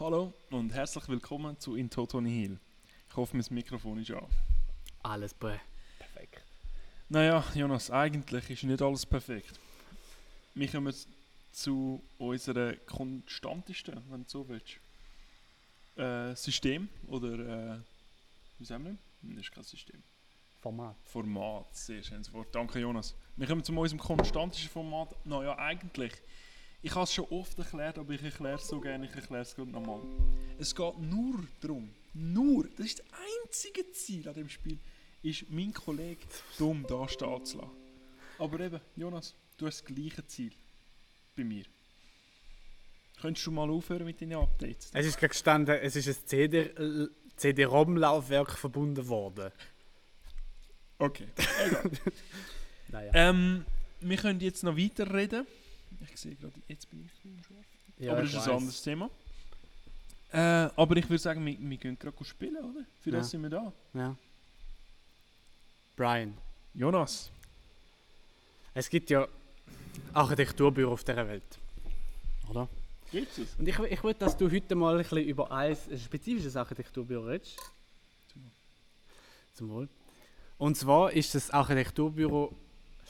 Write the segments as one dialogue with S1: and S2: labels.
S1: Hallo und herzlich willkommen zu In Toto Nihil. Ich hoffe, mein Mikrofon ist an.
S2: Alles perfekt.
S1: Naja, Jonas, eigentlich ist nicht alles perfekt. Wir kommen zu unserer konstantesten, wenn du so willst, äh, System oder äh, wie sagen wir? Das ist kein System.
S2: Format.
S1: Format, sehr schönes Wort. Danke, Jonas. Wir kommen zu unserem konstantesten Format. Naja, eigentlich. Ich habe es schon oft erklärt, aber ich erkläre es so gerne, ich erkläre es gerade nochmal. Es geht nur darum, nur, das ist das einzige Ziel an dem Spiel, ist mein Kollege dumm da stehen zu lassen. Aber eben, Jonas, du hast das gleiche Ziel bei mir. Könntest du mal aufhören mit deinen Updates?
S2: Es ist gerade gestanden, es ist ein CD, CD-ROM-Laufwerk verbunden worden.
S1: Okay.
S2: Naja.
S1: ähm, wir können jetzt noch weiterreden. Ich sehe gerade, jetzt bin ich im Schlaf.
S2: Ja,
S1: aber das ist ein anderes Thema. Äh, aber ich würde sagen, wir, wir gehen gerade spielen, oder? Für das
S2: Ja.
S1: sind wir da.
S2: Ja. Brian,
S1: Jonas.
S2: es gibt ja Architekturbüro auf dieser Welt. Oder?
S1: Gibt's es?
S2: Und ich, ich würde, dass du heute mal ein bisschen über ein spezifisches Architekturbüro redest.
S1: Zum Wohl.
S2: Zum Wohl. Und zwar ist das Architekturbüro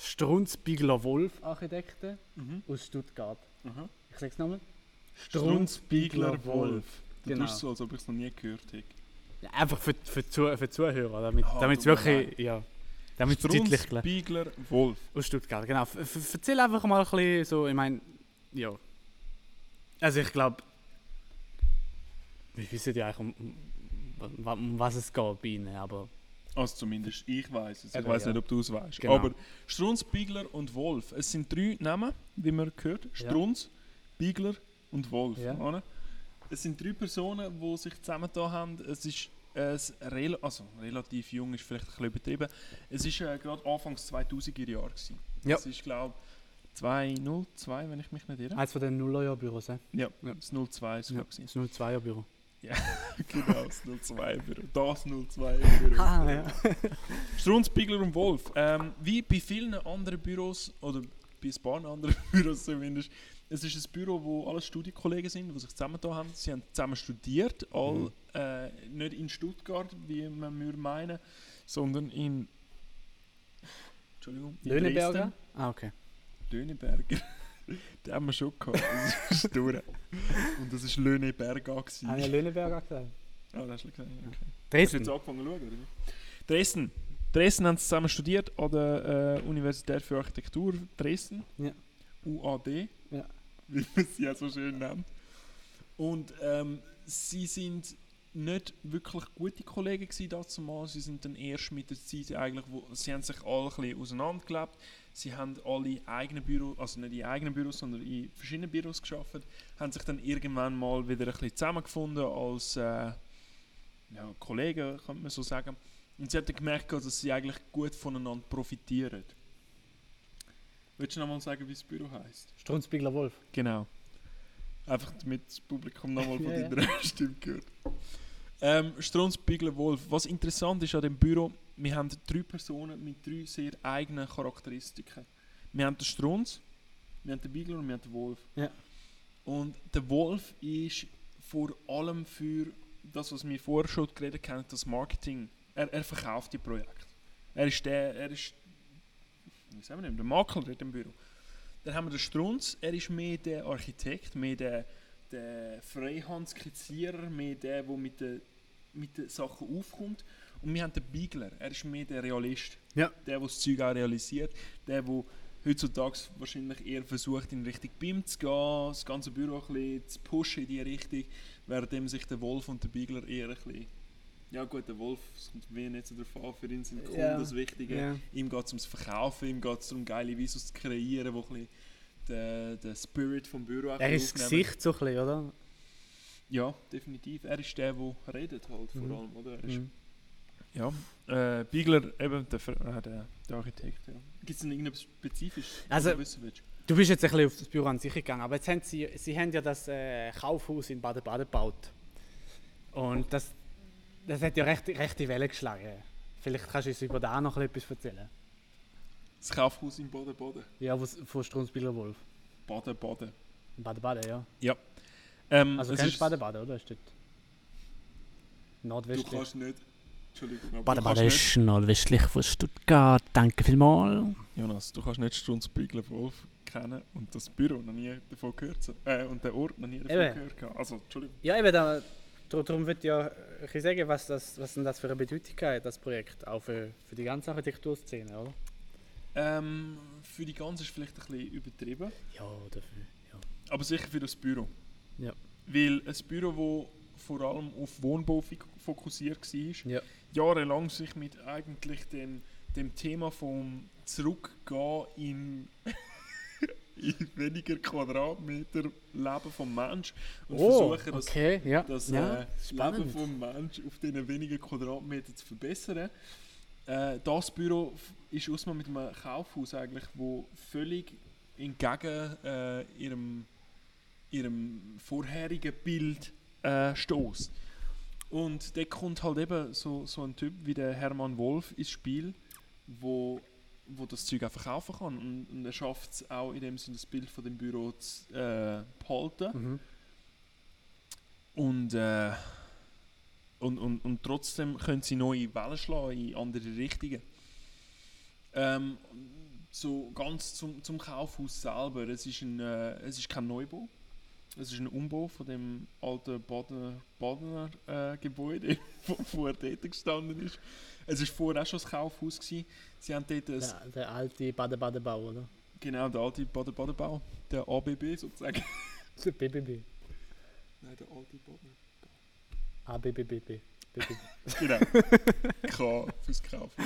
S2: Strunz Bigler Wolf Architekten
S1: Mhm.
S2: aus Stuttgart.
S1: Aha.
S2: Ich sag's nochmal.
S1: Strunz, Bigler, Wolf. Du
S2: Genau.
S1: tust so, als ob ich es noch nie gehört hätte.
S2: Ja, einfach für, für, für die Zuhörer, damit damit es wirklich, ja, damit es
S1: Strunz,
S2: deutlich
S1: Bigler, Wolf.
S2: Aus Stuttgart, genau. F f- erzähl einfach mal ein bisschen so, ich meine, ja. Also ich glaube, wir wissen ja eigentlich, um, um, um was es geht bei ihnen, aber
S1: Also zumindest ich weiß es. Ich weiß
S2: ja.
S1: nicht, ob du es weißt.
S2: Genau.
S1: Aber Strunz, Bigler und Wolf. Es sind drei Namen, wie man gehört. Strunz, Bigler und Wolf.
S2: Ja.
S1: Es sind drei Personen, die sich zusammengetan haben. Es ist ein rel also, relativ jung, ist vielleicht ein bisschen übertrieben. Es war äh, gerade Anfangs 2000er Jahre. Gewesen.
S2: Ja.
S1: Es ist, glaube ich, 202, wenn ich mich nicht irre.
S2: eins von den Nullerjahr-Büros, eh?
S1: Ja,
S2: Ja.
S1: das 02 ist es,
S2: Ja, das 02er-Büro.
S1: Genau, das 02-Büro. Das 02-Büro.
S2: Ah, ja.
S1: Strunz, Bigler und Wolf. Ähm, wie bei vielen anderen Büros, oder bei ein paar anderen Büros zumindest, es ist ein Büro, wo alle Studienkollegen sind, die sich zusammengetan haben. Sie haben zusammen studiert, all,
S2: Mhm.
S1: äh, nicht in Stuttgart, wie man würde meinen, sondern in Entschuldigung, in
S2: Löhneberger? Ah, okay.
S1: Dresden. Den haben wir schon gehabt. Das ist durch. Und das war Löhneberger. gewesen.
S2: Haben wir Löhneberger gesagt?
S1: Ah, das hast du gesagt. Okay. Hast du
S2: Dresden?
S1: jetzt angefangen zu schauen, oder wie? Dresden. Dresden haben sie zusammen studiert an der äh, Universität für Architektur Dresden.
S2: Ja.
S1: UAD.
S2: Ja.
S1: Wie man sie ja so schön nennt. Und ähm, sie sind nicht wirklich gute Kollegen gewesen dazu mal. Sie sind dann erst mit der Zeit eigentlich, wo, sie haben sich alle ein bisschen auseinandergelebt. Sie haben alle eigene Büros, also nicht in eigenen Büros, sondern in verschiedenen Büros geschafft. Haben sich dann irgendwann mal wieder ein bisschen zusammengefunden als äh, ja, Kollegen, könnte man so sagen. Und sie hat dann gemerkt, dass sie eigentlich gut voneinander profitieren. Willst du noch mal sagen, wie das Büro heißt?
S2: Strunz Bigler Wolf.
S1: Genau. Einfach damit das Publikum nochmal von
S2: Ja, ja.
S1: deiner Stimme gehört. Ähm, Strunz, Bigler, Wolf. Was interessant ist an dem Büro, wir haben drei Personen mit drei sehr eigenen Charakteristiken. Wir haben den Strunz, wir haben den Bigler und wir haben den Wolf.
S2: Ja.
S1: Und der Wolf ist vor allem für das, was wir vorher schon geredet haben, das Marketing. Er, er verkauft die Projekte. Er ist der, er ist, wie sagen wir denn, der Makler in dem Büro. Dann haben wir den Strunz, er ist mehr der Architekt, mehr der, der Freihandskizzierer, mehr der, der mit den, mit den Sachen aufkommt. Und wir haben den Bigler, er ist mehr der Realist.
S2: Ja.
S1: Der, der das Zeug auch realisiert, der, der heutzutage wahrscheinlich eher versucht, in Richtung BIM zu gehen, das ganze Büro ein bisschen zu pushen in die Richtung, während sich der Wolf und der Bigler eher ein bisschen... Ja gut, der Wolf, es kommt mir nicht so drauf an, für ihn sind Kunden
S2: Ja.
S1: das Wichtige.
S2: Ja.
S1: Ihm geht es ums Verkaufen, ihm geht es darum, geile Visus zu kreieren, wo ein bisschen den, den Spirit vom Büro
S2: Er ist das. Gesicht so ein bisschen, oder?
S1: Ja, definitiv. Er ist der, der redet halt vor
S2: Mhm.
S1: allem, oder? Er ist,
S2: Mhm.
S1: Ja, äh, Bigler, eben der, äh, der, der Architekt, ja. Gibt es denn irgendetwas Spezifisches, was
S2: Also-
S1: du wissen willst?
S2: Du bist jetzt ein bisschen auf das Büro an sich gegangen, aber jetzt haben sie, sie haben ja das äh, Kaufhaus in Baden-Baden gebaut. Und das, das hat ja recht, rechte Welle geschlagen. Vielleicht kannst du uns über da noch etwas erzählen.
S1: Das Kaufhaus in Baden-Baden.
S2: Ja, von Strunzbiller Wolf.
S1: Baden-Baden.
S2: Baden-Baden, ja.
S1: Ähm,
S2: Also
S1: es
S2: kennst du Baden-Baden, oder? Ist dort
S1: Du
S2: nordwestlich?
S1: kannst nicht. Entschuldigung,
S2: Baden-Baden ist nordwestlich von Stuttgart. Danke vielmals.
S1: Jonas, du kannst nicht Strunzbügler Wolf kennen und das Büro noch nie davon gehört äh, und den Ort noch nie davon
S2: Eben.
S1: gehört haben. Also, Entschuldigung.
S2: Ja, eben, da, dar- darum würde ich ja sagen, was, das, was denn das für eine Bedeutung hat, das Projekt, auch für, für die ganze Architekturszene, oder?
S1: Ähm, für die ganze ist vielleicht ein bisschen übertrieben,
S2: Ja, dafür, ja.
S1: aber sicher für das Büro.
S2: Ja.
S1: Weil ein Büro, das vor allem auf Wohnbau fokussiert war,
S2: Ja.
S1: jahrelang sich mit eigentlich dem, dem Thema vom Zurückgehen in, in weniger Quadratmeter Leben vom Mensch und versuchen, das,
S2: Oh, okay, ja.
S1: das
S2: ja,
S1: äh. Leben vom Mensch auf diesen wenigen Quadratmetern zu verbessern. Äh, das Büro ist ausmal mit einem Kaufhaus eigentlich, wo völlig entgegen äh, ihrem, ihrem vorherigen Bild äh, stößt. Und da kommt halt eben so, so ein Typ wie der Hermann Wolf ins Spiel, wo, wo das Zeug auch verkaufen kann. Und, und er schafft es auch in dem Sinne, das Bild von dem Büro zu äh, behalten.
S2: Mhm.
S1: Und, äh, und, und, und trotzdem können sie neue Wellen schlagen in andere Richtungen. Ähm, so ganz zum, zum Kaufhaus selber. Es ist, ein, äh, es ist kein Neubau. Es ist ein Umbau von dem alten Badener, Badener äh, Gebäude, wo vorher dort gestanden ist. Es war vorher auch schon das Kaufhaus. Gewesen. Sie haben dort ein,
S2: Der, der alte Baden-Baden-Bau, oder?
S1: genau der alte Baden-Baden-Bau, der ABB sozusagen.
S2: Der BBB.
S1: Nein, der alte Badener.
S2: ABBBB. BBB.
S1: Genau. K fürs Kaufen.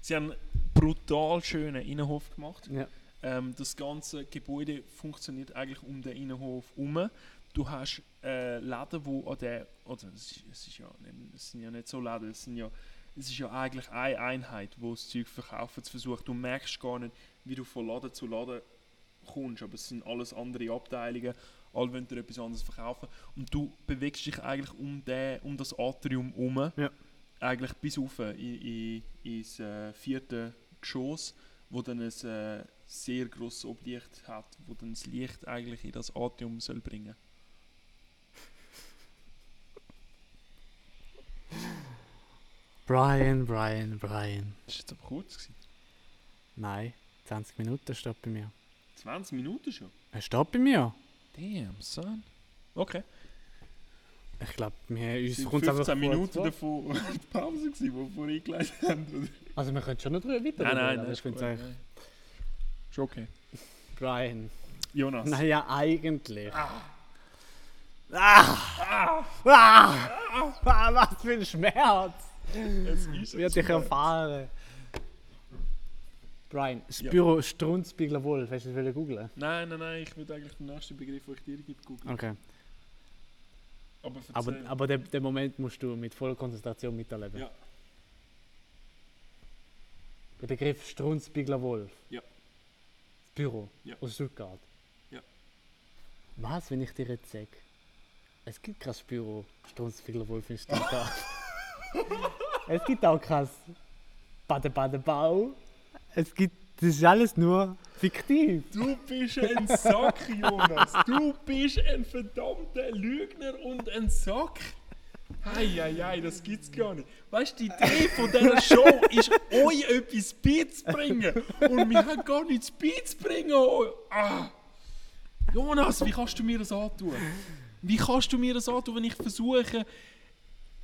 S1: Sie haben einen brutal schönen Innenhof gemacht.
S2: Ja.
S1: Ähm, das ganze Gebäude funktioniert eigentlich um den Innenhof herum. Du hast äh, Läden, wo an der, oder es ist, es ist ja, es sind ja nicht so Läden, es sind ja, es ist ja eigentlich eine Einheit, wo das Zeug verkaufen zu versuchen. Du merkst gar nicht, wie du von Laden zu Laden kommst, aber es sind alles andere Abteilungen, alle wollen dir etwas anderes verkaufen und du bewegst dich eigentlich um, den, um das Atrium herum,
S2: Ja.
S1: eigentlich bis rauf in, in, ins äh, vierte Geschoss, wo dann ein äh, sehr grosses Oblicht hat, wo dann das Licht eigentlich in das Atrium soll bringen.
S2: Brian, Brian, Brian.
S1: Das war jetzt aber kurz. Gewesen.
S2: Nein, 20 Minuten steht bei mir.
S1: 20 Minuten schon?
S2: Er steht bei mir.
S1: Damn, son. Okay.
S2: Ich glaube, wir uns
S1: Es
S2: einfach
S1: 15
S2: kurz
S1: Minuten
S2: vor.
S1: davon die Pause, gewesen, die wir eingeleitet haben. oder?
S2: Also wir können schon noch drüber weiter
S1: Nein, nein, nein,
S2: ich
S1: ist
S2: finde
S1: gut.
S2: eigentlich...
S1: Ist okay.
S2: Brian.
S1: Jonas.
S2: Naja, eigentlich. Ah. Ah. Ah. Ah. Was für ein Schmerz!
S1: Es ist
S2: Wird dich erfahren. Brian, das
S1: Ja.
S2: Büro Strunzbigler Wolf, hast du das googeln?
S1: Nein, nein, nein, ich würde eigentlich den nächsten Begriff, den ich dir gebe, googeln.
S2: Okay.
S1: Aber
S2: Aber, aber den, den Moment musst du mit voller Konzentration miterleben.
S1: Ja.
S2: Der Begriff Strunzbigler Wolf.
S1: Ja.
S2: Das Büro
S1: Ja.
S2: aus Stuttgart.
S1: Ja.
S2: Was, wenn ich dir jetzt sage, es gibt kein Büro Strunzbigler Wolf in Stuttgart. es gibt auch kein Bade-Bade-Bau. Es gibt, das ist alles nur fiktiv.
S1: Du bist ein Sack, Jonas. Du bist ein verdammter Lügner und ein Sack. Eieiei, das gibt's gar nicht. Weißt du, die Idee von dieser Show ist, euch etwas beizubringen. Und wir haben gar nichts beizubringen. Ah. Jonas, wie kannst du mir das antun? Wie kannst du mir das antun, wenn ich versuche,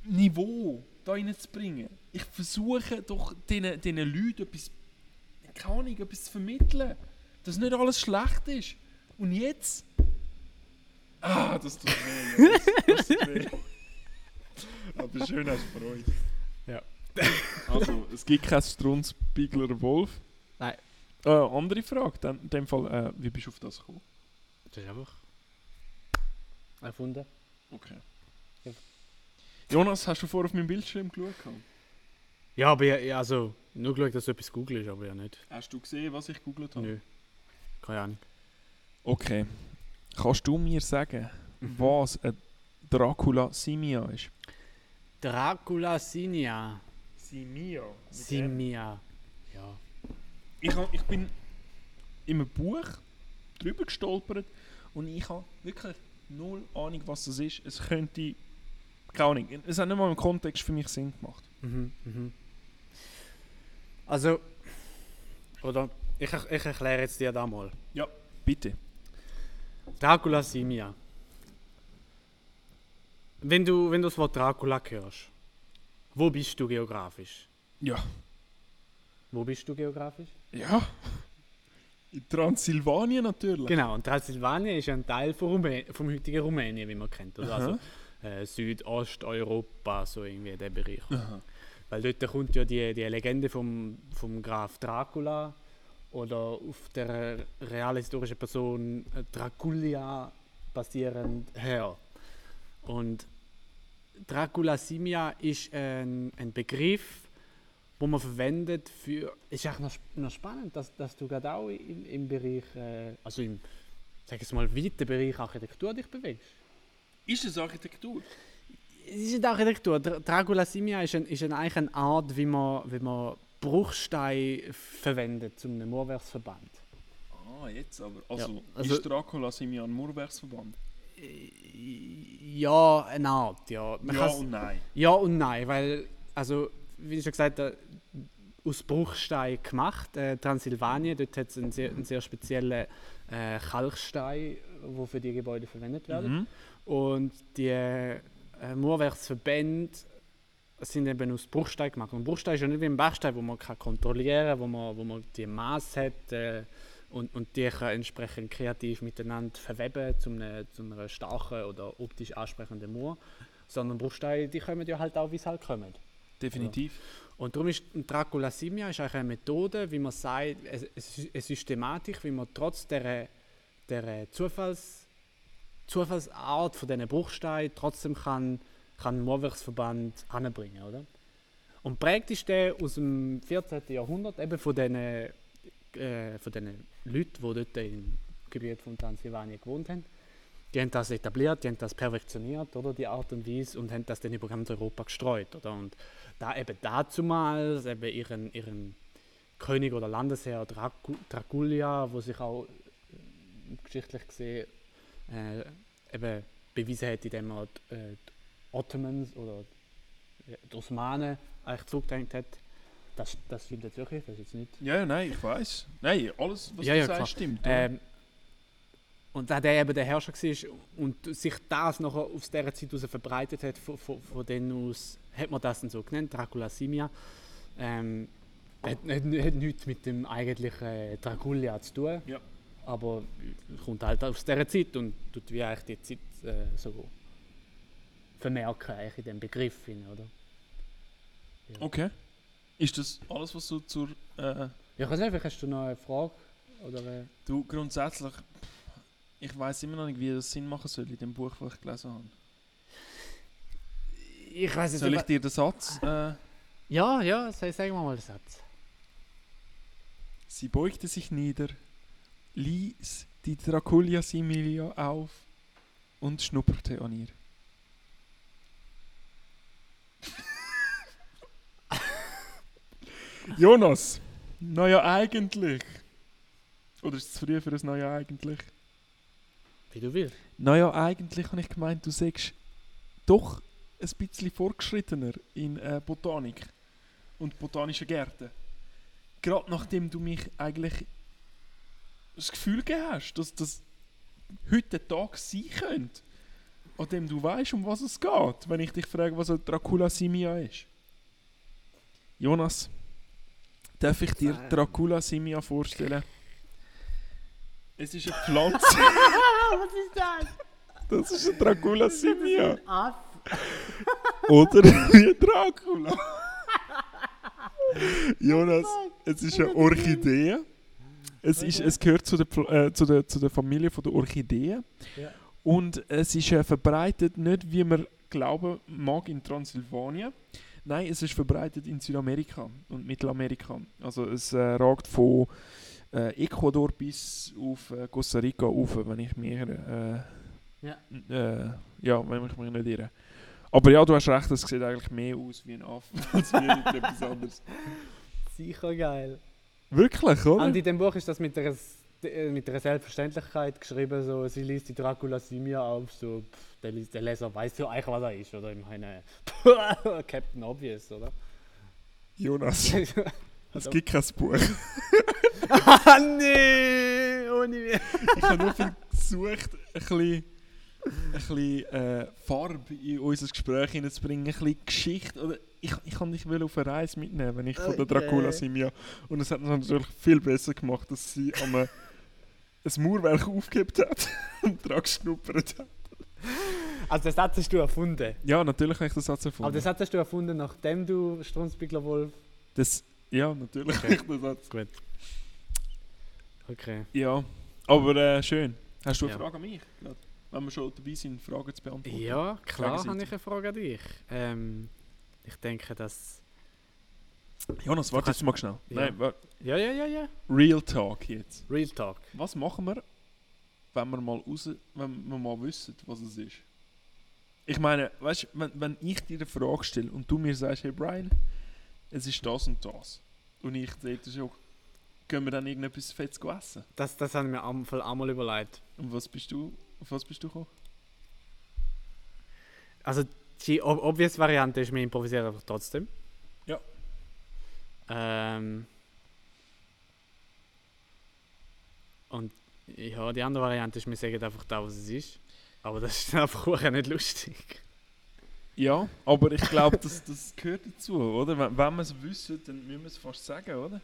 S1: Niveau da reinzubringen? Ich versuche doch diesen, Leuten etwas, keine Ahnung, etwas zu vermitteln, dass nicht alles schlecht ist. Und jetzt? Ah, das tut weh, Jonas. Das tut weh. Aber schön hast du Freude.
S2: Ja.
S1: Also, es gibt keinen Strunzbigler Wolf.
S2: Nein.
S1: Äh, andere Frage, dann, in dem Fall, äh, wie bist du auf das gekommen?
S2: Das ist einfach erfunden.
S1: Okay.
S2: Ja.
S1: Jonas, hast du vorher auf meinem Bildschirm geschaut?
S2: Ja, aber ja, also nur geschaut, dass du etwas googelst, aber ja nicht.
S1: Hast du gesehen, was ich gegoogelt habe?
S2: Nö. Keine Ahnung.
S1: Okay. Kannst du mir sagen, was ein Dracula Simia ist?
S2: Dracula Sinia.
S1: Simia?
S2: Simia. Ja.
S1: Ich, hab, ich bin in einem Buch drüber gestolpert und ich habe wirklich null Ahnung, was das ist. Es könnte. Keine Ahnung. Es hat nicht mal im Kontext für mich Sinn gemacht.
S2: Mhm, mhm. Also, oder ich, ich erkläre jetzt dir da mal.
S1: Bitte.
S2: Dracula Simia. Wenn du, wenn du das Wort Dracula hörst, wo bist du geografisch?
S1: Ja.
S2: Wo bist du geografisch?
S1: Ja. In Transsilvanien natürlich.
S2: Genau, und Transsilvanien ist ein Teil von Rumä vom heutigen Rumänien, wie man kennt. Also
S1: Aha.
S2: äh, Südosteuropa, so irgendwie der Bereich.
S1: Aha.
S2: Weil dort kommt ja die, die Legende vom, vom Graf Dracula oder auf der real historischen Person Draculia basierend her. Und Dracula Simia ist ein, ein Begriff, wo man verwendet für. Ist eigentlich noch, noch spannend, dass, dass du gerade auch im, im Bereich, äh, also im, sag ich mal, weiten Bereich Architektur dich bewegst.
S1: Ist es Architektur?
S2: Es ist nicht Architektur. Dra- Dracula Simia ist, ein, ist ein, eigentlich eine Art, wie man, wie man Bruchsteine verwendet zu einem Mauerwerksverband.
S1: Ah, jetzt aber. Also,
S2: Ja, also-
S1: ist Dracula Simian Murbergsverband?
S2: Ja, eine Art, ja. Man
S1: Ja und nein.
S2: ja und nein, weil, also, wie schon gesagt, äh, aus Bruchstein gemacht. Äh, Transsilvanien, dort hat es einen sehr, einen sehr speziellen äh, Kalkstein, der für die Gebäude verwendet wird.
S1: Mhm.
S2: Und die äh, Mauerwerksverbände sind eben aus Bruchstein gemacht. Und Bruchstein ist ja nicht wie ein Bachstein, wo man kann kontrollieren kann, wo man, wo man die Maß hat äh, und, und die kann entsprechend kreativ miteinander verweben zu einer, zu einer starken oder optisch ansprechenden Mauer. Sondern Bruchsteine, die kommen ja halt auch, wie sie halt kommen.
S1: Definitiv.
S2: Und darum ist Dracula Simia ist eigentlich eine Methode, wie man sagt, es- es ist eine Systematik, wie man trotz der, der Zufalls, Zufallsart von diesen Bruchsteinen trotzdem kann, kann einen Mauerwerksverband anbringen, oder? Und prägt ist der aus dem 14. Jahrhundert eben von diesen, äh, von diesen Leuten, die dort im Gebiet von Transsilvanien gewohnt haben. Die haben das etabliert, die haben das perfektioniert, oder, die Art und Weise, und haben das dann über ganz Europa gestreut, oder? Und da eben dazumals eben ihren, ihren König oder Landesherr Dracu Draculia, wo sich auch geschichtlich gesehen äh, eben bewiesen hat, indem er die, äh, die Ottomans oder die Osmanen eigentlich zurückgedrängt hat. Das, das stimmt jetzt wirklich, das ist jetzt nicht
S1: Ja, ja, nein, ich weiß. Nein, alles, was
S2: Ja,
S1: du
S2: ja,
S1: sagst,
S2: klar.
S1: stimmt.
S2: Ähm, und da der eben der Herrscher war und sich das nachher aus dieser Zeit heraus verbreitet hat, von, von, von denen aus hat man das dann so genannt, Dracula Simia. Ähm, hat, hat, hat nichts mit dem eigentlichen äh, Draculia zu tun,
S1: Ja.
S2: Aber kommt halt aus dieser Zeit und tut wie eigentlich die Zeit äh, so vermerken eigentlich in dem Begriff, hin, oder?
S1: Okay. Ist das alles, was du zur. Äh,
S2: Ja, ich weiß nicht, vielleicht hast du noch eine Frage? Oder, äh,
S1: du grundsätzlich. Ich weiß immer noch nicht, wie das Sinn machen soll in dem Buch, das ich gelesen habe.
S2: ich weiß
S1: Soll ich dir den Satz. Äh,
S2: Ja, ja, sag, sag mal den Satz.
S1: sie beugte sich nieder, ließ die Draculia Similia auf und schnupperte an ihr. Jonas, naja, eigentlich. Oder ist es zu früh für ein Naja, eigentlich?
S2: Wie du willst.
S1: Naja, eigentlich habe ich gemeint, du sagst doch ein bisschen fortgeschrittener in äh, Botanik und botanischen Gärten. Gerade nachdem du mich eigentlich das Gefühl hast, dass das heute Tag sein könnte, an dem du weißt, um was es geht, wenn ich dich frage, was ein Dracula Simia ist. Jonas, darf ich dir
S2: Sag.
S1: Dracula Simia vorstellen? Es ist eine Pflanze.
S2: was ist das?
S1: Das ist ein Dracula Simia. Oder wie Dracula. Jonas, es ist eine Orchidee. Es, ist, es gehört zu der, äh, zu, der, zu der Familie von der Orchideen.
S2: Ja.
S1: Und es ist äh, verbreitet nicht, wie man glauben mag, in Transsilvanien. Nein, es ist verbreitet in Südamerika und Mittelamerika. Also es äh, ragt von äh, Ecuador bis auf äh, Costa Rica auf, wenn ich mir äh,
S2: Ja.
S1: ja, wenn ich mich nicht irre. Aber ja, du hast recht, es sieht eigentlich mehr aus wie ein Affe als wie etwas anderes.
S2: Sicher geil.
S1: Wirklich, oder?
S2: Und in dem Buch ist das mit einer äh, mit einer Selbstverständlichkeit geschrieben, so, sie liest die Dracula Simia auf, so, pff, der, der Leser weiß ja eigentlich, was er ist, oder? Ich meine, Captain Obvious, oder?
S1: Jonas, es gibt kein Buch.
S2: ah, nee, ohne mich.
S1: Ich habe nur viel gesucht, ein bisschen, ein bisschen äh, Farbe in unser Gespräch hineinzubringen, ein bisschen Geschichte. Oder ich, ich kann dich will auf eine Reise mitnehmen, wenn ich von der
S2: Okay.
S1: Dracula Simia. Und es hat es natürlich viel besser gemacht, dass sie am ein Mauerwerk aufgehebt hat und dran geschnuppert hat.
S2: Also, den Satz hast du erfunden.
S1: Ja, natürlich habe ich den Satz
S2: Aber
S1: erfunden.
S2: den Satz hast du erfunden, nachdem du Strunzbigler Wolf.
S1: Das, ja, natürlich
S2: Okay.
S1: habe ich den Satz.
S2: Gut. Okay.
S1: Ja, aber äh, schön. Hast du eine
S2: Ja.
S1: Frage an mich? Wenn wir schon dabei sind, Fragen zu beantworten.
S2: Ja, klar habe ich eine Frage an dich. Ähm, ich denke, dass.
S1: Jonas, warte jetzt mal schnell.
S2: Ja.
S1: Nein, wa-
S2: Ja, ja, ja, ja.
S1: Real Talk jetzt.
S2: Real Talk.
S1: Was machen wir, wenn wir mal raus, wenn wir mal wissen, was es ist? Ich meine, weißt du, wenn, wenn ich dir eine Frage stelle und du mir sagst, hey Brian, es ist das und das. Und ich dort schon, gehen wir dann irgendetwas Fettes essen?
S2: Das, das haben wir am Fall einmal überlegt.
S1: Und was bist du, auf was bist du gekommen?
S2: Also, die ob obvious Variante ist, wir improvisieren einfach trotzdem.
S1: Ja.
S2: Ähm. Und ja, die andere Variante ist, wir sagen einfach da, was es ist. Aber das ist dann einfach auch nicht lustig.
S1: Ja, aber ich glaube, das, das gehört dazu, oder? Wenn, wenn wir es wissen, dann müssen wir es fast sagen, oder?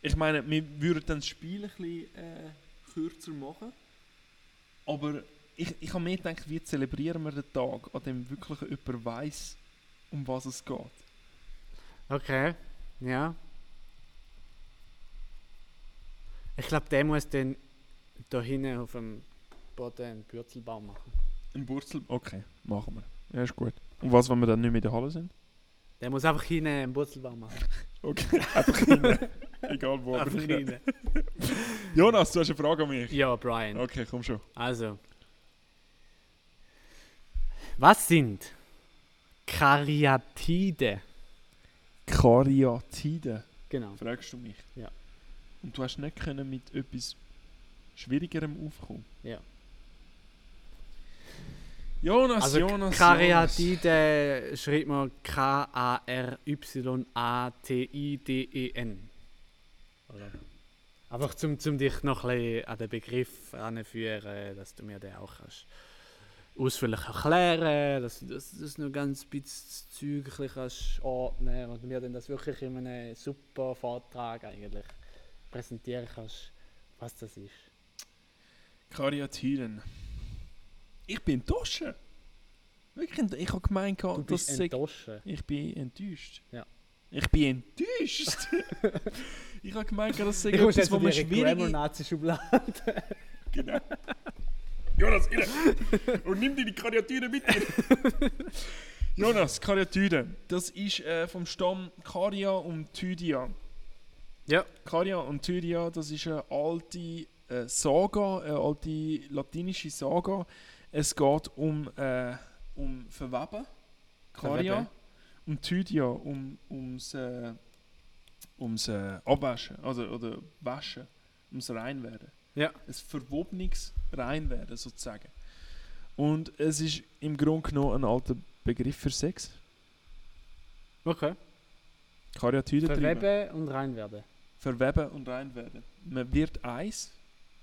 S1: Ich meine, wir würden dann das Spiel ein bisschen äh, kürzer machen. Aber ich, ich habe mir gedacht, wie zelebrieren wir den Tag, an dem wirklich jemand weiß, um was es geht.
S2: Okay, ja. Ich glaube, der muss dann da hinten auf dem Boden einen Bürzelbaum machen.
S1: Ein Wurzel? Okay, machen wir. Ja, ist gut. Und was, wenn wir dann nicht mehr in der Halle sind?
S2: Der muss einfach hinten einen Wurzelbaum machen.
S1: Okay, einfach hin. Egal wo, aber
S2: Einfach
S1: hin.
S2: hinten.
S1: Jonas, du hast eine Frage an mich.
S2: Ja, Brian.
S1: Okay, komm schon.
S2: Also. Was sind Karyatide?
S1: Karyatide.
S2: Genau.
S1: Fragst du mich?
S2: Ja.
S1: Und du hast nicht können mit etwas Schwierigerem aufkommen?
S2: Ja.
S1: Jonas,
S2: Also
S1: Jonas, Jonas.
S2: Karyatide schreibt man K-A-R-Y-A-T-I-D-E-N. Oder? Einfach zum, zum dich noch ein bisschen an den Begriff heranführen, dass du mir den auch kannst ausführlich erklären, dass du das, das noch ganz bisschen Zeug ein bisschen kannst ordnen und mir dann das wirklich in einem super Vortrag eigentlich präsentieren kannst, was das ist.
S1: Karyatiden. Ich bin enttäuscht. Wirklich, ich habe gemeint,
S2: Du
S1: das
S2: bist
S1: sei-
S2: enttäuscht.
S1: ich bin enttäuscht.
S2: Ja.
S1: Ich bin enttäuscht. ich habe gemeint, das sei
S2: Ich muss
S1: etwas,
S2: jetzt
S1: wo man
S2: die
S1: schwierig...
S2: Grammar-Nazi-Schublade.
S1: Genau. Jonas, rein! Und nimm dir die Karyatide mit dir! Jonas, Karyatide. Das ist äh, vom Stamm Karya und Tydia.
S2: Ja.
S1: Karya und Tydia, das ist eine alte äh, Saga, eine alte latinische Saga. Es geht um, äh, um Verweben. Karya.
S2: Verweben.
S1: Und Tydia um, ums, äh, ums äh, Abwaschen, also, oder Waschen, ums Reinwerden
S2: Ja.
S1: ein verwobenes Reinwerden sozusagen. Und es ist im Grunde genommen ein alter Begriff für Sex.
S2: Okay.
S1: Karyatide treiben.
S2: Verweben und reinwerden.
S1: Verweben und reinwerden. Man wird eins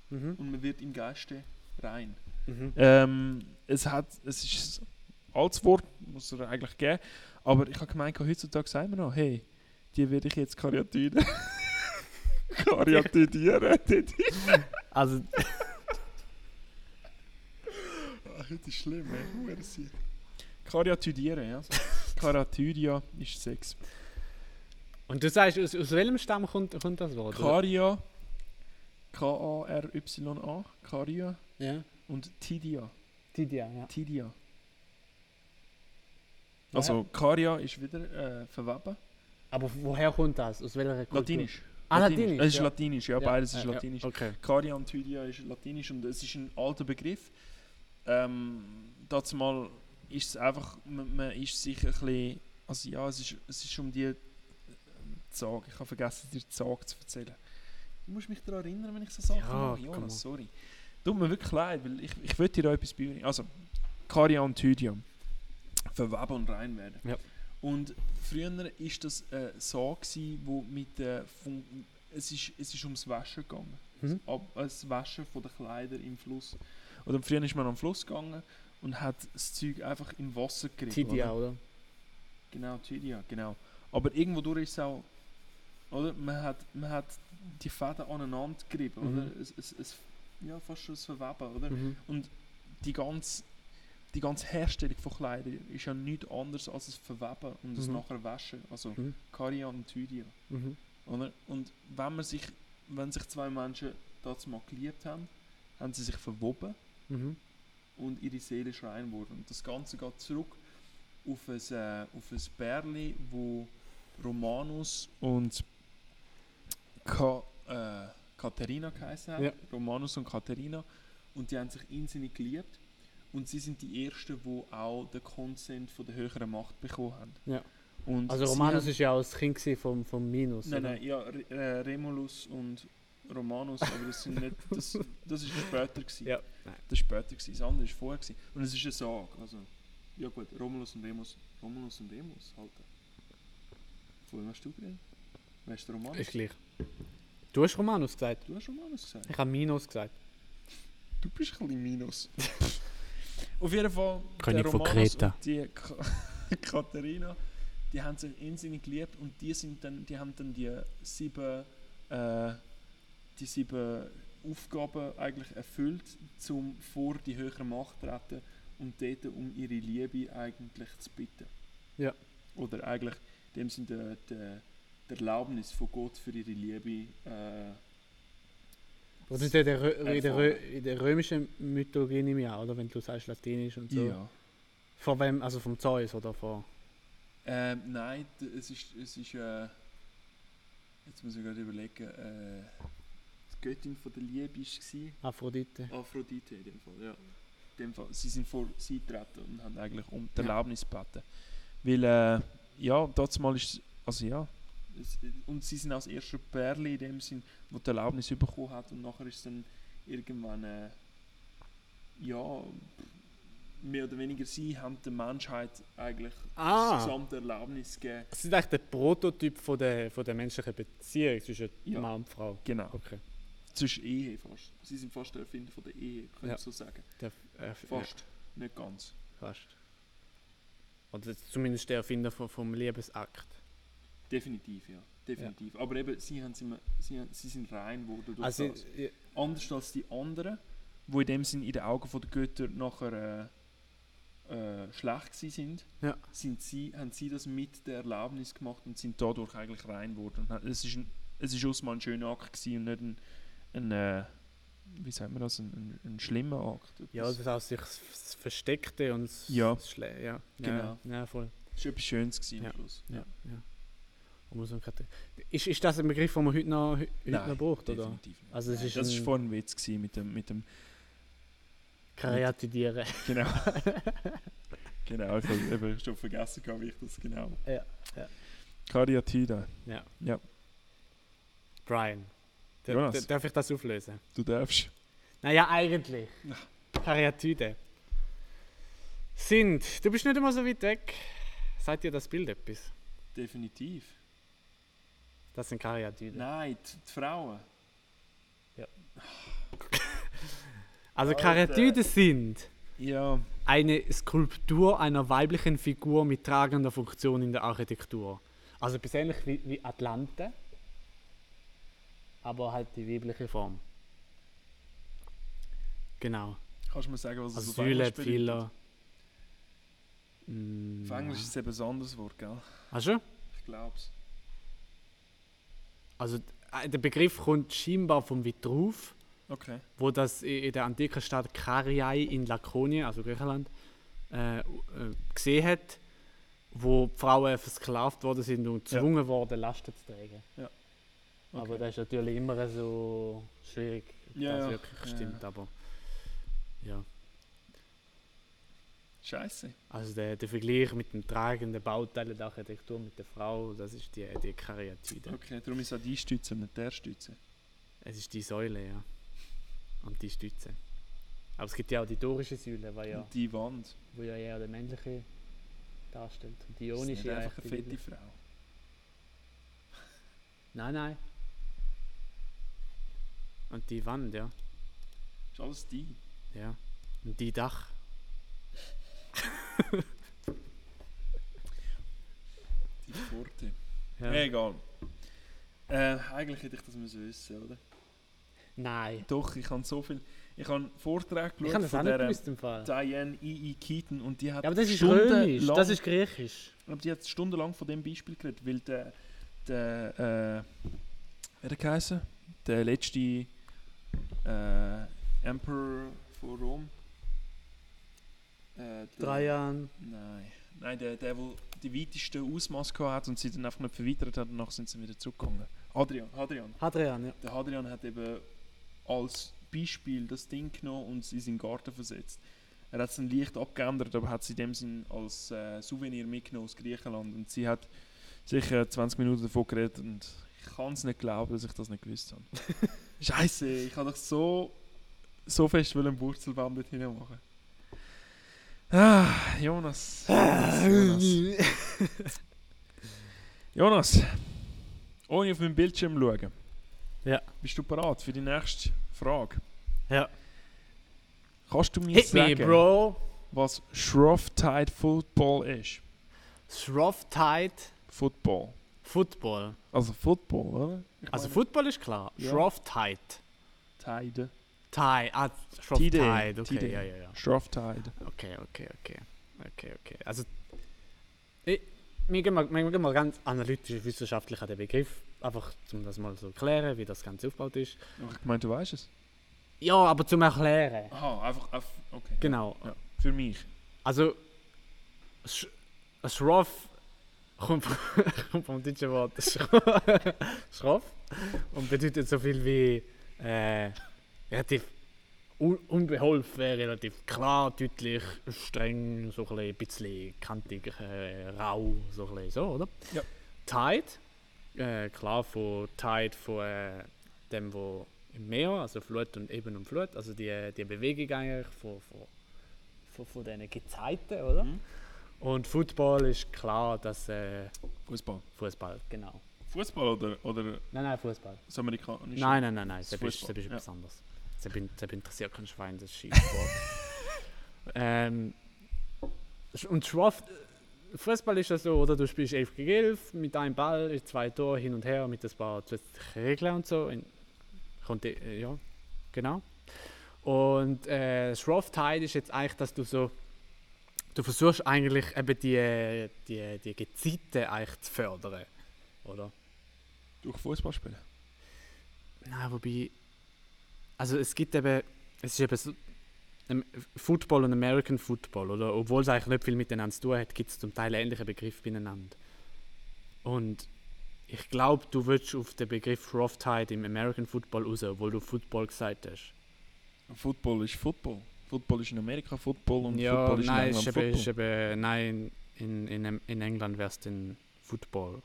S2: Mhm.
S1: und man wird im Geiste rein.
S2: Mhm.
S1: Ähm, es hat, es ist ein altes Wort, muss er eigentlich geben, aber ich habe gemeint, heutzutage sagen wir noch, hey, die werde ich jetzt Karyatide. Karyatidieren.
S2: Also,
S1: Ach, das ist schlimm, ey. Hurensieg. Karyatidieren, ja. Karyatydia ist Sex.
S2: und du sagst, aus, aus welchem Stamm kommt, kommt das Wort? oder?
S1: Karya, K-A-R-Y-A, Karya
S2: Ja.
S1: und Tidia.
S2: Tidia, ja.
S1: Tidia. Also, Karya ist wieder äh, verweben.
S2: Aber woher kommt das? Aus welcher Kultur?
S1: Latinisch.
S2: Ah, Latinisch,
S1: Es ist
S2: ja.
S1: Latinisch, ja, beides
S2: ja,
S1: ist Latinisch.
S2: Okay.
S1: Karya und Tydia ist Latinisch und es ist ein alter Begriff. Ähm, dazu mal ist es einfach, man, man ist sich ein bisschen, also ja, es ist, es ist um die äh, Zag, ich habe vergessen dir die Zag zu erzählen. Du musst mich daran erinnern, wenn ich so Sachen
S2: Ja,
S1: mache. Jonas, sorry. Tut mir wirklich leid, weil ich, ich will dir da etwas beibringen. Also, Karia und Tydia. Verweben und rein werden.
S2: Ja.
S1: Und früher war das äh, so, gewesen, wo mit der Fun es ist, es ist ums Waschen gegangen.
S2: Mhm.
S1: Ab, das Waschen von der Kleider im Fluss. Oder früher ist man am Fluss gegangen und hat das Zeug einfach im Wasser gerieben.
S2: Tidia,
S1: oder?
S2: oder?
S1: Genau, Tydia, genau. Aber irgendwo durch ist es auch, oder? Man hat, man hat die Fäden aneinander gerieben,
S2: Mhm.
S1: oder? Es, es, es, ja, fast schon das Verweben, oder?
S2: Mhm.
S1: Und die ganze, die ganze Herstellung von Kleidern ist ja nichts anderes als das Verweben und das
S2: Mhm.
S1: nachher Waschen. Also
S2: Mhm.
S1: Karia und Tydia,
S2: Mhm.
S1: oder? Und wenn man sich, wenn sich zwei Menschen dazu mal geliebt haben, haben sie sich verwoben
S2: Mhm.
S1: und ihre Seele ist rein geworden. Und das Ganze geht zurück auf ein, äh, auf ein Bärli, wo Romanus und Ka äh, Katharina geheißen haben.
S2: Ja.
S1: Romanus und Katharina. Und die haben sich insinnig geliebt. Und sie sind die Ersten, die auch den Konsent von der höheren Macht bekommen haben.
S2: Ja.
S1: Und
S2: Also Romanus ist ja auch das Kind vom, vom Minus.
S1: Nein,
S2: oder?
S1: nein, ja, Re äh, Remulus und Romanus, aber das sind nicht, das, das ist später gewesen.
S2: Ja. Nein.
S1: Das war später, gewesen, das andere war vorher. Gewesen. Und es ist eine Sage. Also, ja gut, Romulus und Remus. Romulus und Remus, halt. Von wem hast du geredet? Wer ist der Romanus?
S2: Ist gleich. Du hast Romanus gesagt.
S1: Du hast Romanus gesagt.
S2: Ich habe Minus gesagt.
S1: Du bist ein bisschen Minus. Auf jeden Fall,
S2: König
S1: der
S2: von Kreta.
S1: die Ka Katharina, die haben sich insinnig geliebt und die, sind dann, die haben dann die sieben, äh, die sieben Aufgaben eigentlich erfüllt, um vor die höhere Macht zu treten und dort um ihre Liebe eigentlich zu bitten.
S2: Ja.
S1: Oder eigentlich in dem Sinne der, der, der Erlaubnis von Gott für ihre Liebe äh,
S2: Das ist ja der Rö in, der Rö der römischen Mythologie nehme ich an, oder? Wenn du sagst Latinisch und so.
S1: ja.
S2: Von wem? Also vom Zeus oder von.
S1: Ähm, nein, es ist, es ist äh, jetzt muss ich gerade überlegen, äh, die Göttin von der Liebe war
S2: Aphrodite.
S1: Aphrodite in dem Fall, ja. In dem Fall, sie sind vor sie getreten und haben eigentlich um die. Erlaubnis gebeten. Weil, äh, ja, dazu mal ist also ja, und sie sind als erster Pärli in dem Sinn, wo die Erlaubnis bekommen hat und nachher ist dann irgendwann, äh, ja, mehr oder weniger sie haben der Menschheit eigentlich
S2: Ah!
S1: gesamte Erlaubnis gegeben.
S2: Das ist eigentlich der Prototyp von der, von der menschlichen Beziehung zwischen
S1: Ja.
S2: Mann und Frau.
S1: Genau.
S2: Okay.
S1: Zwischen Ehe fast. Sie sind fast der Erfinder von der Ehe, kann
S2: Ja.
S1: ich so sagen.
S2: Der, äh,
S1: Fast. Nicht ganz.
S2: Ja, fast. Oder zumindest der Erfinder vom, vom Liebesakt.
S1: Definitiv, ja. Definitiv. Aber eben, sie, haben, sie, haben- sie sind rein geworden durch
S2: Also,
S1: das.
S2: ja,
S1: Anders als die anderen, wo in dem Sinn in den Augen der Götter nachher äh, äh, schlecht sind,
S2: Ja.
S1: sind sie, haben sie das mit der Erlaubnis gemacht und sind dadurch eigentlich rein geworden. Es ist, ein, es ist auch mal ein schöner Akt gewesen und nicht ein, ein äh, wie sagt man das, ein, ein, ein schlimmer Akt.
S2: ja,
S1: Etwas-
S2: das heißt, sich das Versteckte und das,
S1: Ja.
S2: das Schle ja.
S1: Genau.
S2: Ja, ja, voll.
S1: Es war etwas Schönes gewesen
S2: Ja.
S1: am Schluss.
S2: Ja. Ja. Muss man gerade- Ist, ist das ein Begriff, den man heute noch, heute
S1: Nein,
S2: noch braucht? Oder?
S1: definitiv nicht.
S2: Also es
S1: Nein,
S2: ist
S1: das
S2: ein-
S1: war vorhin ein Witz gewesen mit dem, mit dem
S2: Kreatidieren.
S1: genau. genau, ich habe schon vergessen, wie ich das genau.
S2: Ja, ja.
S1: Karyatide.
S2: Ja.
S1: Ja.
S2: Brian.
S1: Jonas.
S2: da- Darf ich das auflösen?
S1: Du darfst.
S2: Naja, eigentlich. Karyatide. Sind. Du bist nicht immer so weit weg. Sagt dir das Bild etwas?
S1: Definitiv.
S2: Das sind Karyatiden.
S1: Nein, die, die Frauen.
S2: Also
S1: Alter.
S2: Karyatiden sind
S1: Ja.
S2: eine Skulptur einer weiblichen Figur mit tragender Funktion in der Architektur. Also etwas ähnlich wie, wie Atlante, aber halt die weibliche Form. Genau.
S1: Kannst du mir sagen, was es
S2: Also
S1: auf
S2: Säule,
S1: bedeutet?
S2: Pfeiler. Mm,
S1: Auf Englisch ist es ein anderes Wort, gell?
S2: Hast du?
S1: Ich glaub's.
S2: Also äh, der Begriff kommt scheinbar vom Vitruv,
S1: Okay.
S2: wo das in der antiken Stadt Kariai in Lakonien, also Griechenland, äh, äh, gesehen hat, wo Frauen versklavt worden sind und
S1: Ja.
S2: gezwungen worden, Lasten zu tragen.
S1: Okay.
S2: Aber das ist natürlich immer so schwierig, ob
S1: Ja,
S2: das
S1: ja.
S2: wirklich
S1: Ja,
S2: stimmt.
S1: ja.
S2: Aber ja,
S1: Scheiße.
S2: also der, der Vergleich mit dem tragenden Bauteil der Architektur mit der Frau, das ist die, die Karyatide.
S1: Okay, darum ist es auch die Stütze und nicht der Stütze.
S2: Es ist die Säule, ja. Und die Stütze. Aber es gibt ja auch die dorische Säule, die ja,
S1: Und die Wand.
S2: wo ja eher der männliche darstellt. Und die
S1: Das ist nicht
S2: ionische
S1: einfach eine fette. Frau.
S2: Nein, nein. Und die Wand, ja.
S1: Ist alles die.
S2: ja. Und die Dach.
S1: Die Pforte.
S2: Ja.
S1: Egal. Äh, eigentlich hätte ich das müssen wissen, oder?
S2: Nein.
S1: Doch, ich habe so viel. Ich habe Vorträge
S2: Ich
S1: geschaut
S2: auch
S1: von der
S2: gewusst.
S1: Diane E. E. Keaton und die hat
S2: Ja, aber das ist römisch, das ist griechisch.
S1: Aber die hat stundenlang von dem Beispiel geredet, weil der, der äh, wer hat geheißen? Der letzte äh, Emperor von Rom. Äh, der-
S2: Trajan.
S1: Nein, nein, der, der, der die weiteste Ausmaß hat und sie dann einfach nicht verweitert hat und nachher sind sie wieder zurückgekommen. Adrian, Hadrian.
S2: Hadrian, ja.
S1: Der Hadrian hat eben als Beispiel das Ding genommen und es in seinen Garten versetzt. Er hat es dann leicht abgeändert, aber hat es in dem Sinn als äh, Souvenir mitgenommen aus Griechenland. Und sie hat sicher 20 Minuten davon geredet und ich kann es nicht glauben, dass ich das nicht gewusst habe. Scheiße, ich habe doch so, so fest wollen Wurzelband dort hinein machen. Ah, Jonas. Jonas, Jonas. Jonas, ohne auf meinen Bildschirm zu schauen.
S2: Ja.
S1: Bist du bereit für die nächste Frage?
S2: Ja.
S1: Kannst du mir
S2: Hit me,
S1: sagen,
S2: bro.
S1: was Shrovetide Football ist?
S2: Shrovetide
S1: Football.
S2: Football.
S1: Also Football, oder? Ich
S2: Also
S1: meine,
S2: Football ist klar.
S1: Ja.
S2: Shrovetide.
S1: Tide.
S2: Tide. Ah,
S1: Tide.
S2: Shrovetide. Okay,
S1: Tide.
S2: ja, ja, ja.
S1: Shrovetide.
S2: Okay, okay, okay. Okay, okay. Also, ich, wir, gehen mal, wir gehen mal ganz analytisch wissenschaftlich an den Begriff. Einfach, um das mal so erklären, wie das Ganze aufgebaut ist.
S1: Ich meine, du weißt es.
S2: Ja, aber zum Erklären.
S1: Aha, einfach, auf, okay.
S2: Genau.
S1: Ja, für mich.
S2: Also, Sch Schroff kommt, kommt vom deutschen Wort Schro- Schroff und bedeutet so viel wie äh, relativ un unbeholfen, relativ klar, deutlich, streng, so ein bisschen kantig, äh, rau, so ein so, oder?
S1: Ja.
S2: Tide, äh, klar von Tide von äh, dem, wo im Meer, also Flut und Eben und Flut, also die, die Bewegung eigentlich von, von, von, von diesen Gezeiten, oder?
S1: Mhm.
S2: Und Football ist klar, dass äh,
S1: Fußball.
S2: Fußball, genau.
S1: Fußball oder, oder
S2: Nein, nein, Fußball.
S1: das amerikanische?
S2: Nein, nein, nein, nein,
S1: Das
S2: das
S1: ist
S2: das ist
S1: ja.
S2: etwas anderes. Das bin- das interessiert kein Schwein, das ist Skisport. ähm, und Schroff, Fußball ist ja so, oder du spielst 11 gegen 11 mit einem Ball, zwei Tore hin und her mit ein paar Regeln und so. In, kommt, äh, ja, genau. Und äh, Shroff Tide ist jetzt eigentlich, dass du so, du versuchst eigentlich eben die, die, die Gezeiten eigentlich zu fördern, oder?
S1: Durch Fußball spielen.
S2: Nein, wobei. Also es gibt eben. Es ist eben so. ähm, Football und American Football, oder? Obwohl es eigentlich nicht viel miteinander zu tun hat, gibt es zum Teil ähnliche Begriffe beieinander. Und ich glaube, du würdest auf den Begriff Roughtide im American Football raus, obwohl du Football gesagt hast.
S1: Football ist Football. Football ist in Amerika Football und
S2: ja,
S1: Football ist
S2: nein,
S1: in
S2: ist
S1: England
S2: eben, ist
S1: Football.
S2: eben, nein, in, in, in England wäre es dann Football.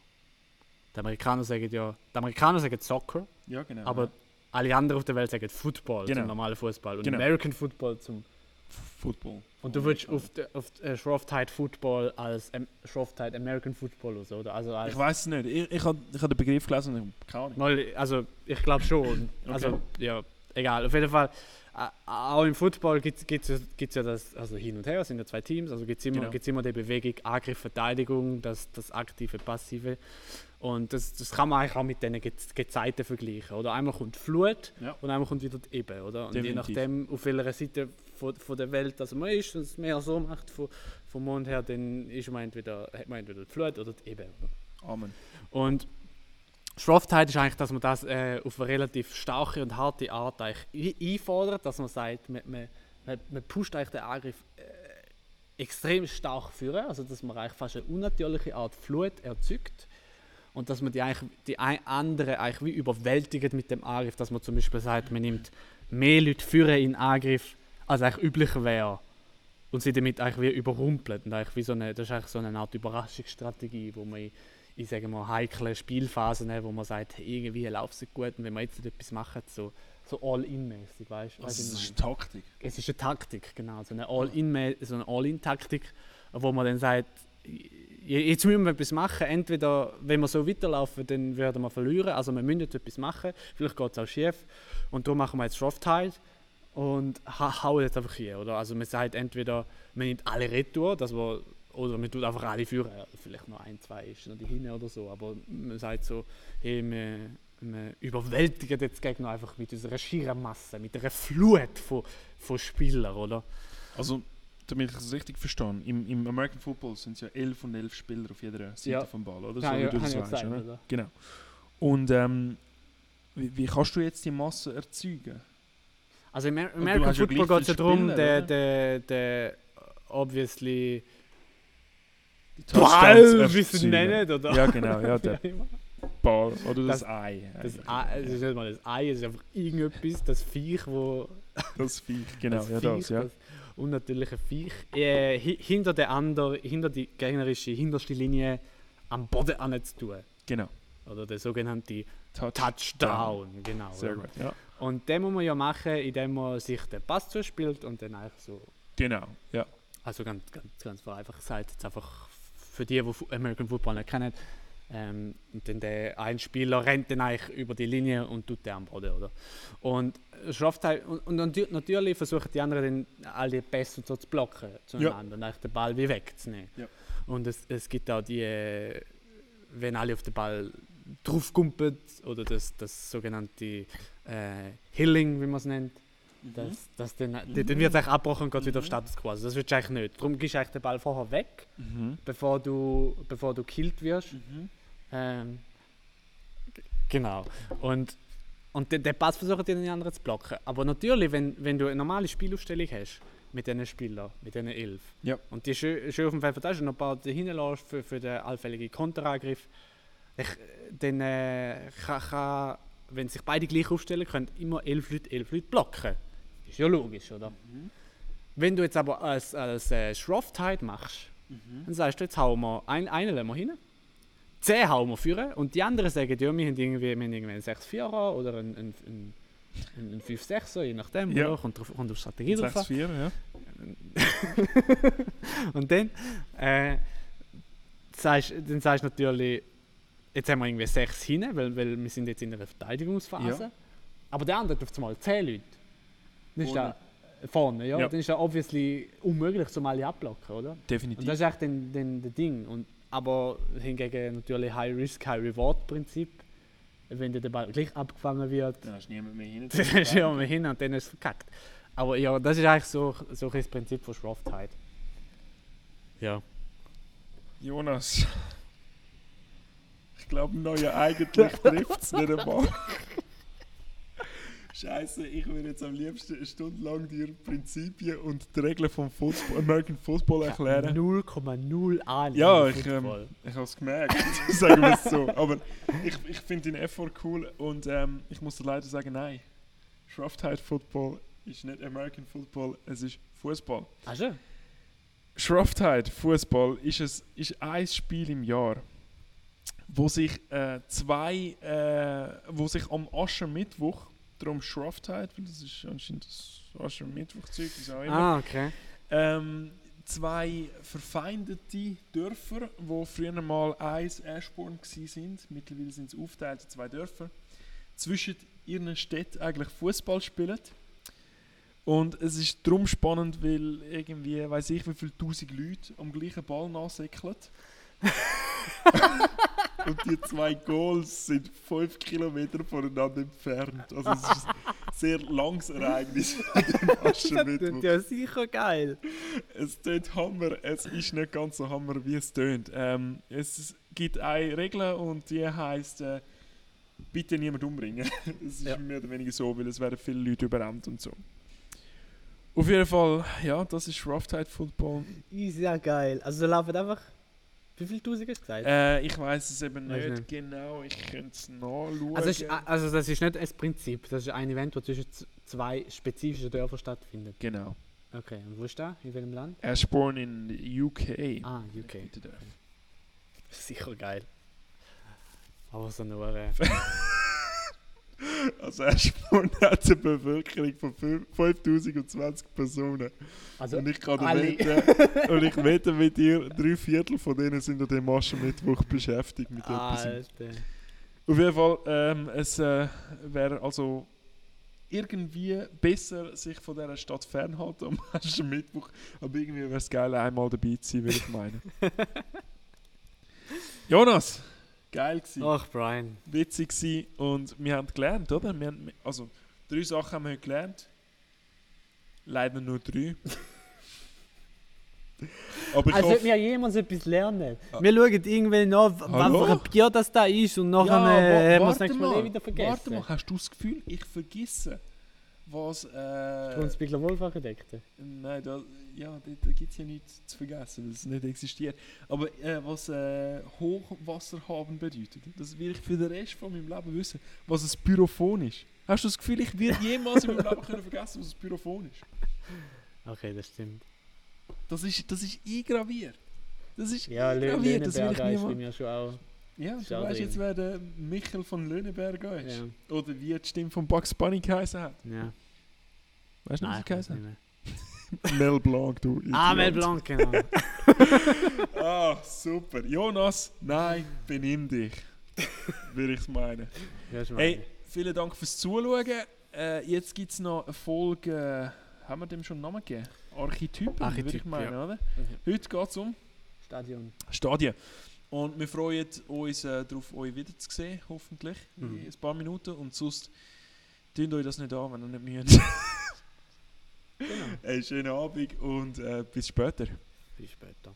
S2: Die Amerikaner sagen ja, die Amerikaner sagen Soccer,
S1: Ja, genau.
S2: aber
S1: ja.
S2: Alle anderen auf der Welt sagen Football
S1: Genau.
S2: zum normalen Fußball und
S1: Genau.
S2: American Football zum.
S1: Football.
S2: Und du würdest auf, auf äh, Shrovetide Football als ähm, Shrovetide American Football oder so, oder? Also, als,
S1: Ich weiß es nicht. Ich, ich habe ich hab den Begriff gelesen und ich keine Ahnung.
S2: Also ich glaube schon. Also ja, egal. Auf jeden Fall. äh, Auch im Football gibt es ja das, also hin und her, es sind ja zwei Teams, also gibt es immer,
S1: Genau.
S2: gibt's immer die Bewegung Angriff, Verteidigung, das, das aktive, passive. Und das, das kann man eigentlich auch mit diesen Ge Gezeiten vergleichen. Oder einmal kommt Flut
S1: Ja.
S2: und einmal kommt wieder die Ebbe. Oder? Und je nachdem, auf welcher Seite von, von der Welt das man ist, und es mehr so macht von, vom Mond her, dann ist man entweder, hat man entweder die Flut oder die Ebbe. Oder?
S1: Amen.
S2: Und Shrovetide ist eigentlich, dass man das äh, auf eine relativ starke und harte Art eigentlich ein- einfordert, dass man sagt, man, man, man, man pusht eigentlich den Angriff äh, extrem stark führen, also dass man eigentlich fast eine unnatürliche Art Flut erzeugt und dass man die, eigentlich, die ein, andere eigentlich wie überwältigt mit dem Angriff, dass man zum Beispiel sagt, man nimmt mehr Leute führen in Angriff, als eigentlich üblich wäre und sie damit eigentlich wie überrumpelt und eigentlich wie so eine, das ist eigentlich so eine Art Überraschungsstrategie, wo man in, in sagen wir, heiklen Spielphasen, wo man sagt, hey, irgendwie läuft es gut und wenn wir jetzt nicht etwas machen, so, so All-In-mäßig, weißt du?
S1: Also, es ist Taktik.
S2: Es ist eine Taktik, genau. So eine All-In- so eine All-In-Taktik, wo man dann sagt, jetzt müssen wir etwas machen. Entweder, wenn wir so weiterlaufen, dann werden wir verlieren. Also wir müssen etwas machen. Vielleicht geht es auch schief. Und da machen wir jetzt Draft-Tide und ha hauen jetzt einfach hier. Oder? Also man sagt entweder, man nimmt alle Retour, dass wir, oder man tut einfach alle führen. Vielleicht noch ein, zwei ist noch die hinten oder so. Aber man sagt so, hey, wir, wir überwältigen jetzt Gegner einfach mit unserer schieren Masse, mit einer Flut von, von Spielern, oder?
S1: Also damit ich es richtig verstehe, im, im American Football sind es ja 11 und 11 Spieler auf jeder Seite
S2: Ja.
S1: vom Ball, oder?
S2: Ja,
S1: so wie
S2: ja,
S1: du das weißt,
S2: gesagt,
S1: oder?
S2: oder?
S1: Genau. Und ähm, wie, wie kannst du jetzt die Masse erzeugen?
S2: Also im Amer- American
S1: ja
S2: Football geht es ja darum, der, der, der obviously Ball, wie sie nennen, oder?
S1: Ja, genau, ja, der
S2: Wie.
S1: Ball oder das,
S2: Das-
S1: Ei.
S2: Das. Ei, es ist nicht mal das Ei, es ist einfach irgendetwas, das Viech, wo...
S1: Das Viech, genau,
S2: das
S1: ja,
S2: Viech,
S1: das, ja.
S2: das unnatürliche Viech, äh, hi- hinter der ander, hinter die gegnerische hinterste Linie am Boden anzutun.
S1: Genau.
S2: Oder der sogenannte
S1: Touch.
S2: Touchdown, genau.
S1: Sehr gut, ja.
S2: Und den muss man ja machen, indem man sich den Pass zuspielt und dann eigentlich so
S1: Genau, ja.
S2: Also ganz, ganz, ganz vereinfacht gesagt, jetzt einfach für die, die American Football nicht kennen, ähm, und dann der ein Spieler rennt dann eigentlich über die Linie und tut den am Boden, oder? Und schafft halt, und, und natü- natürlich versuchen die anderen dann all die Pässe so zu blocken zueinander und eigentlich den Ball wie wegzunehmen.
S1: Ja.
S2: Und es, es gibt auch die, wenn alle auf den Ball draufkumpeln, oder das, das sogenannte äh, Hilling, wie man es nennt, dass, dass dann, dann wird es eigentlich abgebrochen und geht wieder auf Status quo. Also das willst du eigentlich nicht. Darum gehst du eigentlich den Ball vorher weg,
S1: Mhm.
S2: bevor du, bevor du gekillt wirst.
S1: Mhm.
S2: Ähm, genau. Und, und den, den Pass versuchen die den anderen zu blocken. Aber natürlich, wenn, wenn du eine normale Spielaufstellung hast, mit diesen Spielern, mit diesen elf,
S1: Ja.
S2: und die schön, schön auf dem Feld verteilst und noch ein paar dahinten lässt für, für den allfälligen Konterangriff, ich, dann äh, kann, kann, wenn sich beide gleich aufstellen, können immer elf Leute elf Leute blocken. Ist ja logisch, oder? Wenn du jetzt aber als, als äh, Shroff-Tide machst, dann sagst du, jetzt hauen wir ein, einen lassen wir hin, zehn hauen wir führen und die anderen sagen, ja, wir haben irgendwie, wir haben irgendwie einen 6-4er oder einen, einen, einen, einen 5-6er, je nachdem,
S1: Ja.
S2: oder? Kommt, drauf, kommt auf Strategie drauf an.
S1: 6-4, ja.
S2: Und dann, äh, sagst, dann sagst du natürlich, jetzt haben wir irgendwie sechs hin, weil, weil wir sind jetzt in einer Verteidigungsphase.
S1: Ja.
S2: Aber der andere hat auf einmal zehn Leute. Dann ist
S1: Vorne.
S2: da, vorne, ja.
S1: Ja.
S2: Dann ist das obviously unmöglich, zum alle abblocken, oder? Und
S1: Definitiv.
S2: das ist echt dann, dann das Ding. Und, aber hingegen natürlich High Risk, High Reward Prinzip. Wenn der Ball gleich abgefangen wird,
S1: Da ist niemand mehr hin.
S2: dann schauen wir hin und dann ist es verkackt. Aber ja, das ist eigentlich so, so ein das Prinzip von Shroff-Tide. Ja.
S1: Jonas. Ich glaube, neue eigentlich trifft es nicht einmal. Scheiße, ich würde jetzt am liebsten eine Stunde lang dir Prinzipien und die Regeln vom Football, American Football erklären.
S2: 0,0 Ahnung.
S1: Ja, ich, ähm. Ich habe es gemerkt, sagen wir es so. Aber ich, ich finde den Effort cool und ähm, ich muss dir leider sagen, nein. Shrovetide Football ist nicht American Football, es ist Fußball.
S2: Ach schon?
S1: Shrovetide Fußball ist, es, ist ein Spiel im Jahr, wo sich äh, zwei, äh, wo sich am Aschermittwoch, darum Shrovetide, weil das ist anscheinend das Aschermittwoch-Zeug, wie auch immer,
S2: Ah, okay.
S1: ähm, zwei verfeindete Dörfer, wo früher mal eins Ashbourne sind. Mittlerweile sind es aufgeteilt in zwei Dörfer. Zwischen ihren Städten eigentlich Fußball spielen. Und es ist darum spannend, weil irgendwie, weiß ich, wie viele tausend Leute am gleichen Ball nachsäckeln. Und die zwei Goals sind fünf Kilometer voneinander entfernt. Also es ist ein sehr langes Ereignis dem Aschermittwoch.
S2: ja sicher geil.
S1: Es tönt Hammer, es ist nicht ganz so Hammer, wie es tönt. Ähm, es gibt eine Regel und die heißt äh, bitte niemand umbringen. es ist
S2: Ja.
S1: mehr oder weniger so, weil es werden viele Leute überrannt und so. Auf jeden Fall, ja, das ist Roughtide Football.
S2: Ist ja geil. Also laufen einfach. Wie viel Tausend hast du gesagt?
S1: Äh, ich weiß es eben nicht,
S2: nicht.
S1: genau, ich könnte es nachschauen.
S2: also, es ist, also das ist nicht ein Prinzip, das ist ein Event, das zwischen zwei spezifischen Dörfern stattfindet.
S1: genau.
S2: Okay, und wo ist das? In welchem Land?
S1: Ashbourne in UK.
S2: Ah, UK. Sicher geil. Aber so nur. Äh,
S1: Also Eschborn hat eine Bevölkerung von fünf- 5020 Personen.
S2: also
S1: und ich kann
S2: alle.
S1: wetten, und ich wette mit dir, drei Viertel von denen sind an dem Maschenmittwoch beschäftigt mit etwas.
S2: Alter.
S1: Auf jeden Fall, ähm, es äh, wäre also irgendwie besser, sich von dieser Stadt fernhalten am Maschenmittwoch. Aber irgendwie wäre es geil, einmal dabei zu sein, würde ich meinen. Jonas, geil gewesen.
S2: Ach, Brian.
S1: witzig gewesen und wir haben gelernt, oder? Wir haben, also, drei Sachen haben wir heute gelernt. Leider nur drei. Aber ich
S2: Als
S1: hoffe,
S2: wir jemals etwas lernen.
S1: Ah.
S2: Wir schauen irgendwie nach, was für ein Bier das da ist und nachher
S1: Ja,
S2: äh, haben wir das
S1: warte
S2: nächste Mal, eh wieder vergessen.
S1: warte mal, hast du das Gefühl, ich vergesse, was... Äh,
S2: Grundspiegler Wohlfachgedeckte.
S1: nein, da, ja, da, da gibt es ja nichts zu vergessen, weil es nicht existiert. Aber äh, was äh, Hochwasser haben bedeutet, das will ich für den Rest von meinem Leben wissen, was ein Pyrophon ist. Hast du das Gefühl, ich werde jemals in meinem Leben können vergessen, was ein Pyrophon ist?
S2: Okay, das stimmt.
S1: Das ist, das ist eingraviert. Das ist
S2: Ja,
S1: eingraviert, das will ich
S2: ist bei
S1: niemals...
S2: mir schon auch.
S1: Ja, du weißt jetzt,
S2: drin.
S1: wer der Michael von Löhneberger ist.
S2: Ja.
S1: Oder wie die Stimme von Bugs Bunny geheißen hat.
S2: ja.
S1: Weißt du noch, wie
S2: ich.
S1: Mel Blanc, du
S2: Ah, Mel
S1: Idiot.
S2: Blanc, genau.
S1: Ah, super. Jonas, nein, benimm dich. Würde ich meinen.
S2: Ja,
S1: Hey, vielen Dank fürs Zuschauen. Äh, jetzt gibt es noch eine Folge, äh, haben wir dem schon einen Namen gegeben? Archetypen, würde ich
S2: Archetyp,
S1: meinen,
S2: ja.
S1: oder?
S2: Mhm.
S1: Heute geht es um
S2: Stadion.
S1: Stadien. Und wir freuen uns äh, darauf, euch wiederzusehen, hoffentlich,
S2: Mhm.
S1: in ein paar Minuten. Und sonst, tun euch das nicht an, wenn ihr nicht müsst.
S2: Genau.
S1: hey, schönen Abend und äh, bis später.
S2: Bis später.